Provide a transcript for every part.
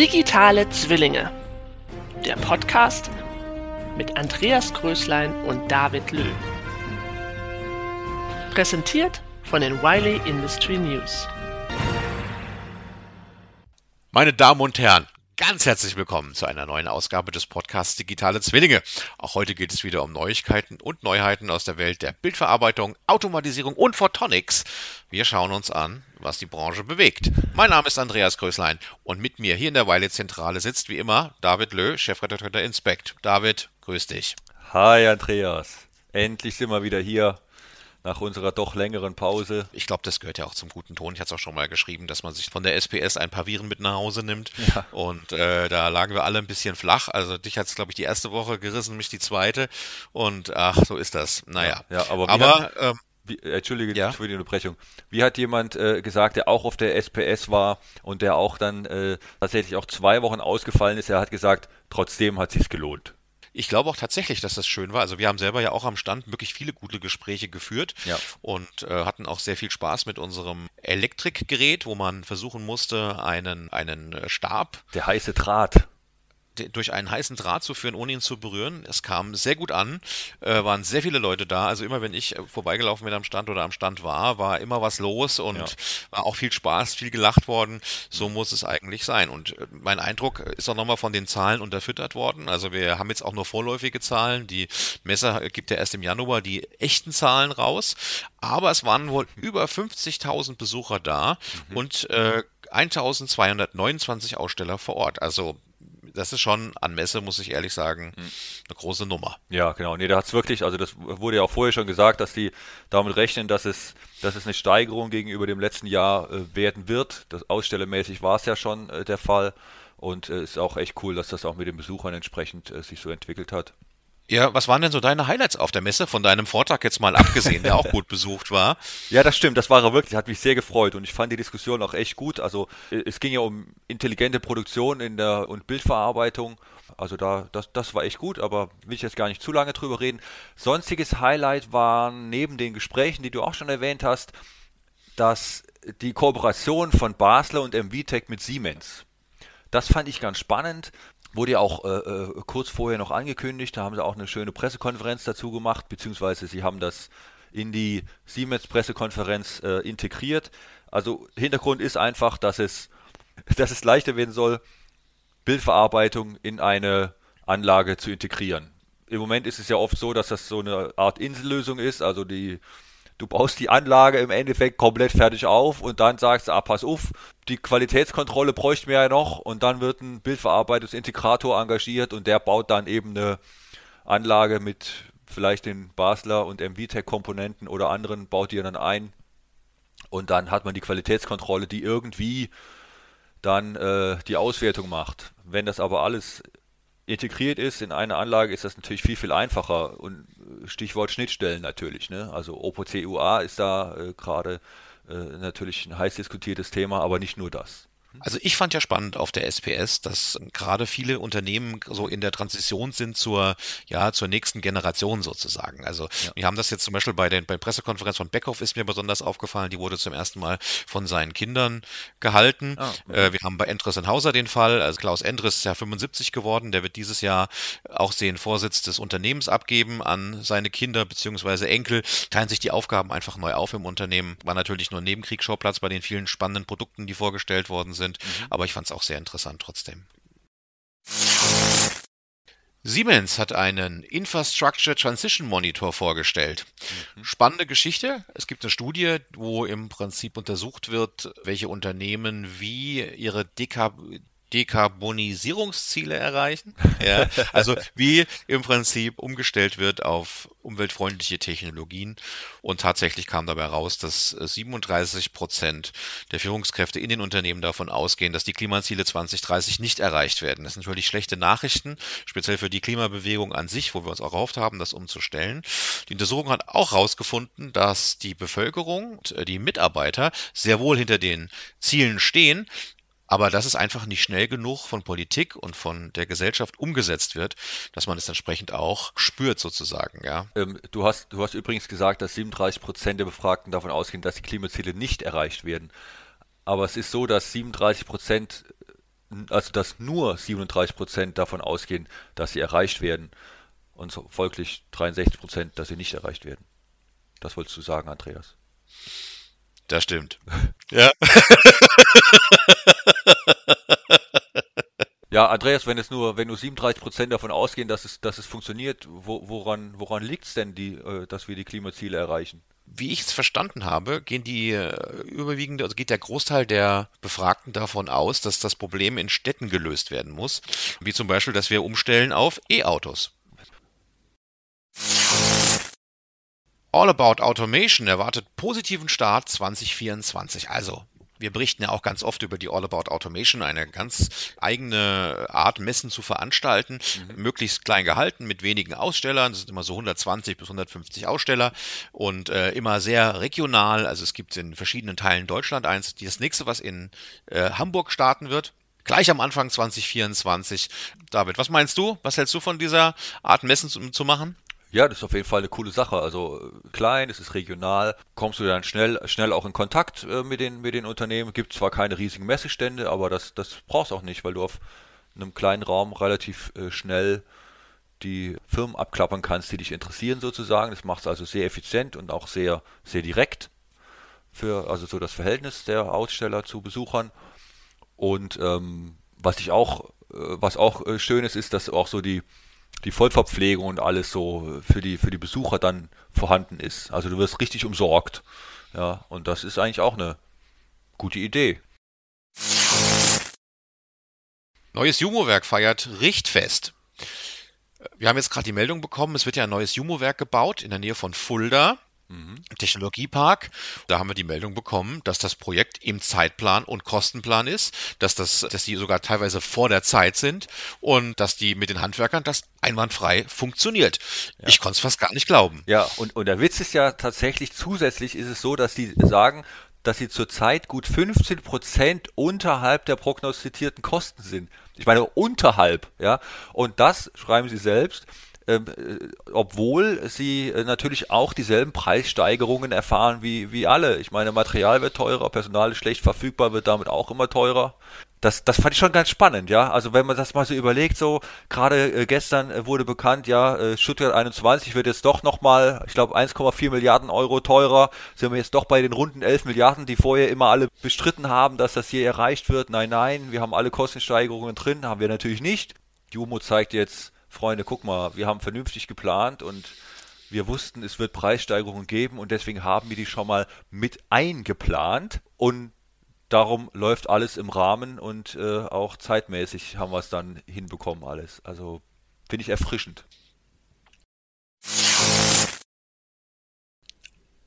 Digitale Zwillinge. Der Podcast mit Andreas Größlein und David Löw. Präsentiert von den Wiley Industry News. Meine Damen und Herren, Ganz herzlich willkommen zu einer neuen Ausgabe des Podcasts Digitale Zwillinge. Auch heute geht es wieder um Neuigkeiten und Neuheiten aus der Welt der Bildverarbeitung, Automatisierung und Photonics. Wir schauen uns an, was die Branche bewegt. Mein Name ist Andreas Größlein und mit mir hier in der Weile Zentrale sitzt wie immer David Löh, Chefredakteur der Inspect. David, grüß dich. Hi Andreas, endlich sind wir wieder hier nach unserer doch längeren Pause. Ich glaube, das gehört ja auch zum guten Ton. Ich hatte es auch schon mal geschrieben, dass man sich von der SPS ein paar Viren mit nach Hause nimmt. Ja. Und äh, da lagen wir alle ein bisschen flach. Also dich hat es, glaube ich, die erste Woche gerissen, mich die zweite. Und ach, so ist das. Naja. Ja, aber, aber hat, ähm, wie, Entschuldige ja? für die Unterbrechung. Wie hat jemand äh, gesagt, der auch auf der SPS war und der auch dann äh, tatsächlich auch zwei Wochen ausgefallen ist, er hat gesagt, trotzdem hat es sich gelohnt. Ich glaube auch tatsächlich, dass das schön war. Also wir haben selber ja auch am Stand wirklich viele gute Gespräche geführt ja. und äh, hatten auch sehr viel Spaß mit unserem Elektrikgerät, wo man versuchen musste, einen, einen äh, Stab. Der heiße Draht durch einen heißen Draht zu führen, ohne ihn zu berühren. Es kam sehr gut an, äh, waren sehr viele Leute da. Also immer, wenn ich äh, vorbeigelaufen bin am Stand oder am Stand war, war immer was los und ja. war auch viel Spaß, viel gelacht worden. So muss es eigentlich sein. Und äh, mein Eindruck ist auch nochmal von den Zahlen unterfüttert worden. Also wir haben jetzt auch nur vorläufige Zahlen. Die Messe gibt ja erst im Januar die echten Zahlen raus. Aber es waren wohl über 50.000 Besucher da mhm. und äh, 1229 Aussteller vor Ort. Also das ist schon an Messe, muss ich ehrlich sagen, hm. eine große Nummer. Ja, genau. Nee, da hat es wirklich, also das wurde ja auch vorher schon gesagt, dass die damit rechnen, dass es, dass es eine Steigerung gegenüber dem letzten Jahr äh, werden wird. Das ausstellermäßig war es ja schon äh, der Fall. Und es äh, ist auch echt cool, dass das auch mit den Besuchern entsprechend äh, sich so entwickelt hat. Ja, was waren denn so deine Highlights auf der Messe, von deinem Vortrag jetzt mal abgesehen, der auch gut besucht war? Ja, das stimmt, das war er wirklich, hat mich sehr gefreut und ich fand die Diskussion auch echt gut. Also es ging ja um intelligente Produktion in der und Bildverarbeitung. Also da, das, das war echt gut, aber will ich jetzt gar nicht zu lange drüber reden. Sonstiges Highlight waren neben den Gesprächen, die du auch schon erwähnt hast, dass die Kooperation von Basler und MVTech mit Siemens. Das fand ich ganz spannend. Wurde ja auch äh, äh, kurz vorher noch angekündigt, da haben sie auch eine schöne Pressekonferenz dazu gemacht, beziehungsweise sie haben das in die Siemens-Pressekonferenz äh, integriert. Also Hintergrund ist einfach, dass es, dass es leichter werden soll, Bildverarbeitung in eine Anlage zu integrieren. Im Moment ist es ja oft so, dass das so eine Art Insellösung ist, also die Du baust die Anlage im Endeffekt komplett fertig auf und dann sagst du, ah, pass auf, die Qualitätskontrolle bräuchten wir ja noch und dann wird ein Bildverarbeitungsintegrator engagiert und der baut dann eben eine Anlage mit vielleicht den Basler und MVTech-Komponenten oder anderen, baut die dann ein und dann hat man die Qualitätskontrolle, die irgendwie dann äh, die Auswertung macht. Wenn das aber alles integriert ist in eine Anlage, ist das natürlich viel, viel einfacher. Und Stichwort Schnittstellen natürlich. Ne? Also OPC-UA ist da äh, gerade äh, natürlich ein heiß diskutiertes Thema, aber nicht nur das. Also ich fand ja spannend auf der SPS, dass gerade viele Unternehmen so in der Transition sind zur, ja, zur nächsten Generation sozusagen. Also ja. wir haben das jetzt zum Beispiel bei der bei Pressekonferenz von Beckhoff ist mir besonders aufgefallen, die wurde zum ersten Mal von seinen Kindern gehalten. Ah, okay. äh, wir haben bei Endres in Hauser den Fall, also Klaus Endres ist ja 75 geworden, der wird dieses Jahr auch den Vorsitz des Unternehmens abgeben an seine Kinder bzw. Enkel, teilen sich die Aufgaben einfach neu auf im Unternehmen. War natürlich nur ein Nebenkriegsschauplatz bei den vielen spannenden Produkten, die vorgestellt worden sind sind. Mhm. Aber ich fand es auch sehr interessant trotzdem. Siemens hat einen Infrastructure Transition Monitor vorgestellt. Mhm. Spannende Geschichte. Es gibt eine Studie, wo im Prinzip untersucht wird, welche Unternehmen wie ihre Dekar Dekarbonisierungsziele erreichen. Ja, also wie im Prinzip umgestellt wird auf umweltfreundliche Technologien. Und tatsächlich kam dabei raus, dass 37 Prozent der Führungskräfte in den Unternehmen davon ausgehen, dass die Klimaziele 2030 nicht erreicht werden. Das sind natürlich schlechte Nachrichten, speziell für die Klimabewegung an sich, wo wir uns auch erhofft haben, das umzustellen. Die Untersuchung hat auch herausgefunden, dass die Bevölkerung und die Mitarbeiter sehr wohl hinter den Zielen stehen, aber dass es einfach nicht schnell genug von Politik und von der Gesellschaft umgesetzt wird, dass man es entsprechend auch spürt sozusagen, ja. Ähm, du hast, du hast übrigens gesagt, dass 37 Prozent der Befragten davon ausgehen, dass die Klimaziele nicht erreicht werden. Aber es ist so, dass 37 Prozent also dass nur 37 Prozent davon ausgehen, dass sie erreicht werden und folglich 63 Prozent, dass sie nicht erreicht werden. Das wolltest du sagen, Andreas. Das stimmt. ja. Ja, Andreas, wenn es nur, wenn nur 37 Prozent davon ausgehen, dass es, dass es funktioniert, wo, woran, woran liegt es denn, die, äh, dass wir die Klimaziele erreichen? Wie ich es verstanden habe, gehen die äh, überwiegende, also geht der Großteil der Befragten davon aus, dass das Problem in Städten gelöst werden muss. Wie zum Beispiel, dass wir umstellen auf E-Autos. All About Automation erwartet positiven Start 2024. Also wir berichten ja auch ganz oft über die All About Automation, eine ganz eigene Art, Messen zu veranstalten, mhm. möglichst klein gehalten, mit wenigen Ausstellern. Das sind immer so 120 bis 150 Aussteller und äh, immer sehr regional. Also es gibt in verschiedenen Teilen Deutschland eins. Das nächste, was in äh, Hamburg starten wird, gleich am Anfang 2024. David, was meinst du? Was hältst du von dieser Art Messen zu, zu machen? Ja, das ist auf jeden Fall eine coole Sache. Also äh, klein, es ist regional, kommst du dann schnell, schnell auch in Kontakt äh, mit, den, mit den Unternehmen. Gibt zwar keine riesigen Messestände, aber das, das brauchst du auch nicht, weil du auf einem kleinen Raum relativ äh, schnell die Firmen abklappern kannst, die dich interessieren sozusagen. Das macht es also sehr effizient und auch sehr, sehr direkt für also so das Verhältnis der Aussteller zu Besuchern. Und ähm, was ich auch, äh, was auch äh, schön ist, ist, dass auch so die die Vollverpflegung und alles so für die, für die Besucher dann vorhanden ist. Also du wirst richtig umsorgt. Ja, und das ist eigentlich auch eine gute Idee. Neues Jumo-Werk feiert Richtfest. Wir haben jetzt gerade die Meldung bekommen, es wird ja ein neues Jumo-Werk gebaut in der Nähe von Fulda. Mhm. Technologiepark. Da haben wir die Meldung bekommen, dass das Projekt im Zeitplan und Kostenplan ist, dass das, dass die sogar teilweise vor der Zeit sind und dass die mit den Handwerkern das einwandfrei funktioniert. Ja. Ich konnte es fast gar nicht glauben. Ja, und, und der Witz ist ja tatsächlich zusätzlich ist es so, dass die sagen, dass sie zurzeit gut 15 Prozent unterhalb der prognostizierten Kosten sind. Ich meine, unterhalb, ja. Und das schreiben sie selbst ähm, äh, obwohl sie äh, natürlich auch dieselben Preissteigerungen erfahren wie, wie alle. Ich meine, Material wird teurer, Personal ist schlecht verfügbar, wird damit auch immer teurer. Das, das fand ich schon ganz spannend, ja. Also wenn man das mal so überlegt, so gerade äh, gestern wurde bekannt, ja, äh, Stuttgart 21 wird jetzt doch nochmal, ich glaube 1,4 Milliarden Euro teurer. Sind wir jetzt doch bei den runden 11 Milliarden, die vorher immer alle bestritten haben, dass das hier erreicht wird. Nein, nein, wir haben alle Kostensteigerungen drin, haben wir natürlich nicht. Jumo zeigt jetzt Freunde, guck mal, wir haben vernünftig geplant und wir wussten, es wird Preissteigerungen geben und deswegen haben wir die schon mal mit eingeplant und darum läuft alles im Rahmen und äh, auch zeitmäßig haben wir es dann hinbekommen alles. Also finde ich erfrischend.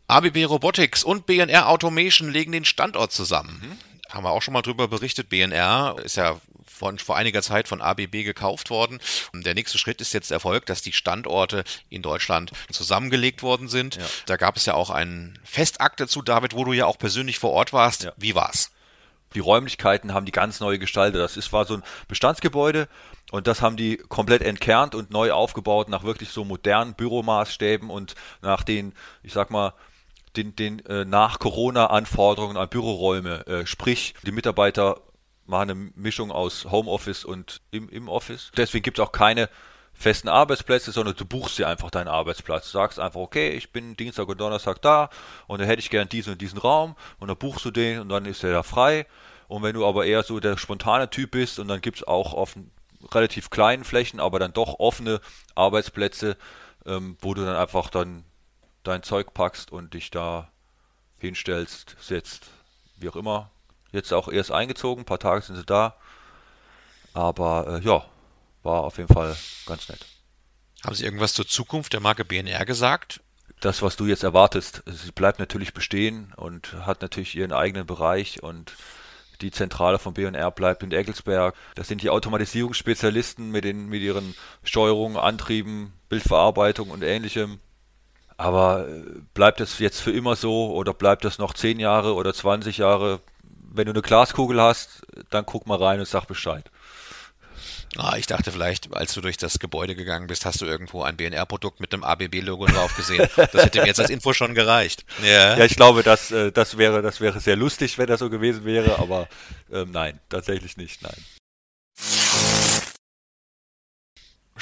ABB Robotics und BNR Automation legen den Standort zusammen. Mhm. Haben wir auch schon mal drüber berichtet. BNR ist ja von, vor einiger Zeit von ABB gekauft worden. Und der nächste Schritt ist jetzt erfolgt, dass die Standorte in Deutschland zusammengelegt worden sind. Ja. Da gab es ja auch einen Festakt dazu, David, wo du ja auch persönlich vor Ort warst. Ja. Wie war's? Die Räumlichkeiten haben die ganz neue Gestaltet. Das ist, war so ein Bestandsgebäude und das haben die komplett entkernt und neu aufgebaut nach wirklich so modernen Büromaßstäben und nach den, ich sag mal, den, den äh, nach Corona-Anforderungen an Büroräume. Äh, sprich, die Mitarbeiter machen eine Mischung aus Homeoffice und im, im Office. Deswegen gibt es auch keine festen Arbeitsplätze, sondern du buchst dir einfach deinen Arbeitsplatz. Du sagst einfach, okay, ich bin Dienstag und Donnerstag da und dann hätte ich gern diesen und diesen Raum und dann buchst du den und dann ist der da frei. Und wenn du aber eher so der spontane Typ bist und dann gibt es auch auf relativ kleinen Flächen, aber dann doch offene Arbeitsplätze, ähm, wo du dann einfach dann dein Zeug packst und dich da hinstellst, setzt, wie auch immer, Jetzt auch erst eingezogen, ein paar Tage sind sie da. Aber äh, ja, war auf jeden Fall ganz nett. Haben Sie irgendwas zur Zukunft der Marke BNR gesagt? Das, was du jetzt erwartest, sie bleibt natürlich bestehen und hat natürlich ihren eigenen Bereich und die Zentrale von BNR bleibt in Eggelsberg. Das sind die Automatisierungsspezialisten mit, den, mit ihren Steuerungen, Antrieben, Bildverarbeitung und ähnlichem. Aber äh, bleibt es jetzt für immer so oder bleibt es noch 10 Jahre oder 20 Jahre? wenn du eine Glaskugel hast, dann guck mal rein und sag Bescheid. Ah, ich dachte vielleicht, als du durch das Gebäude gegangen bist, hast du irgendwo ein BNR-Produkt mit einem ABB-Logo drauf gesehen. Das hätte mir jetzt als Info schon gereicht. Ja, ja ich glaube, das, äh, das, wäre, das wäre sehr lustig, wenn das so gewesen wäre, aber ähm, nein, tatsächlich nicht, nein.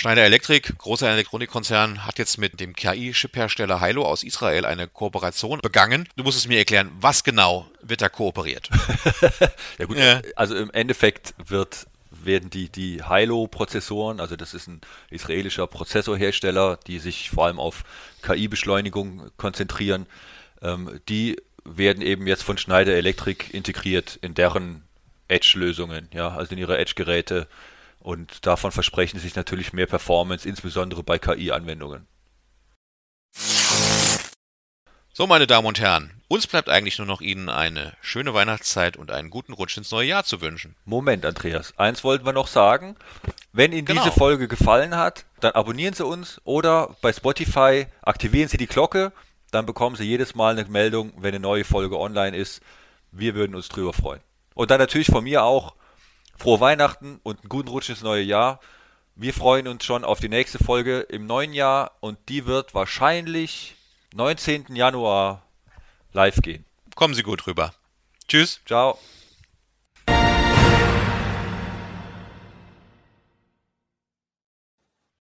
Schneider Electric, großer Elektronikkonzern, hat jetzt mit dem KI-Chip-Hersteller Hilo aus Israel eine Kooperation begangen. Du musst es mir erklären, was genau wird da kooperiert? ja gut, ja. also im Endeffekt wird werden die, die Hilo-Prozessoren, also das ist ein israelischer Prozessorhersteller, die sich vor allem auf KI-Beschleunigung konzentrieren, ähm, die werden eben jetzt von Schneider Electric integriert in deren Edge-Lösungen, ja, also in ihre Edge-Geräte und davon versprechen sie sich natürlich mehr Performance, insbesondere bei KI-Anwendungen. So, meine Damen und Herren, uns bleibt eigentlich nur noch Ihnen eine schöne Weihnachtszeit und einen guten Rutsch ins neue Jahr zu wünschen. Moment, Andreas, eins wollten wir noch sagen. Wenn Ihnen genau. diese Folge gefallen hat, dann abonnieren Sie uns oder bei Spotify aktivieren Sie die Glocke, dann bekommen Sie jedes Mal eine Meldung, wenn eine neue Folge online ist. Wir würden uns drüber freuen. Und dann natürlich von mir auch frohe Weihnachten und einen guten Rutsch ins neue Jahr. Wir freuen uns schon auf die nächste Folge im neuen Jahr und die wird wahrscheinlich 19. Januar live gehen. Kommen Sie gut rüber. Tschüss. Ciao.